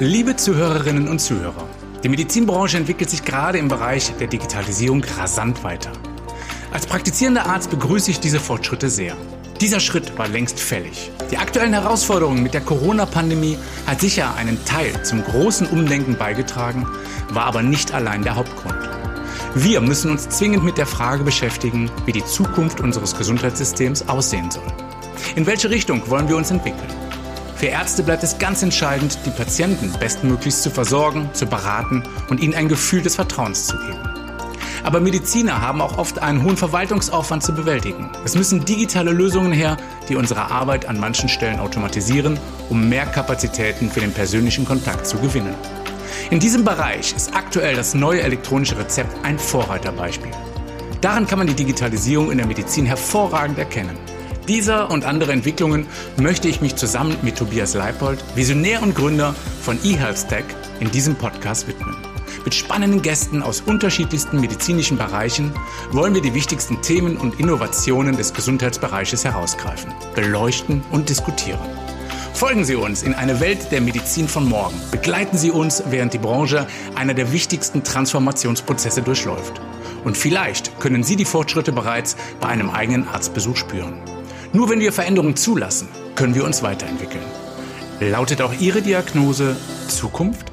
Liebe Zuhörerinnen und Zuhörer, die Medizinbranche entwickelt sich gerade im Bereich der Digitalisierung rasant weiter. Als praktizierender Arzt begrüße ich diese Fortschritte sehr. Dieser Schritt war längst fällig. Die aktuellen Herausforderungen mit der Corona-Pandemie hat sicher einen Teil zum großen Umdenken beigetragen, war aber nicht allein der Hauptgrund. Wir müssen uns zwingend mit der Frage beschäftigen, wie die Zukunft unseres Gesundheitssystems aussehen soll. In welche Richtung wollen wir uns entwickeln? Für Ärzte bleibt es ganz entscheidend, die Patienten bestmöglichst zu versorgen, zu beraten und ihnen ein Gefühl des Vertrauens zu geben. Aber Mediziner haben auch oft einen hohen Verwaltungsaufwand zu bewältigen. Es müssen digitale Lösungen her, die unsere Arbeit an manchen Stellen automatisieren, um mehr Kapazitäten für den persönlichen Kontakt zu gewinnen. In diesem Bereich ist aktuell das neue elektronische Rezept ein Vorreiterbeispiel. Daran kann man die Digitalisierung in der Medizin hervorragend erkennen. Dieser und andere Entwicklungen möchte ich mich zusammen mit Tobias Leipold, Visionär und Gründer von eHealthTech, in diesem Podcast widmen. Mit spannenden Gästen aus unterschiedlichsten medizinischen Bereichen wollen wir die wichtigsten Themen und Innovationen des Gesundheitsbereiches herausgreifen, beleuchten und diskutieren. Folgen Sie uns in eine Welt der Medizin von morgen. Begleiten Sie uns, während die Branche einer der wichtigsten Transformationsprozesse durchläuft. Und vielleicht können Sie die Fortschritte bereits bei einem eigenen Arztbesuch spüren. Nur wenn wir Veränderungen zulassen, können wir uns weiterentwickeln. Lautet auch Ihre Diagnose Zukunft?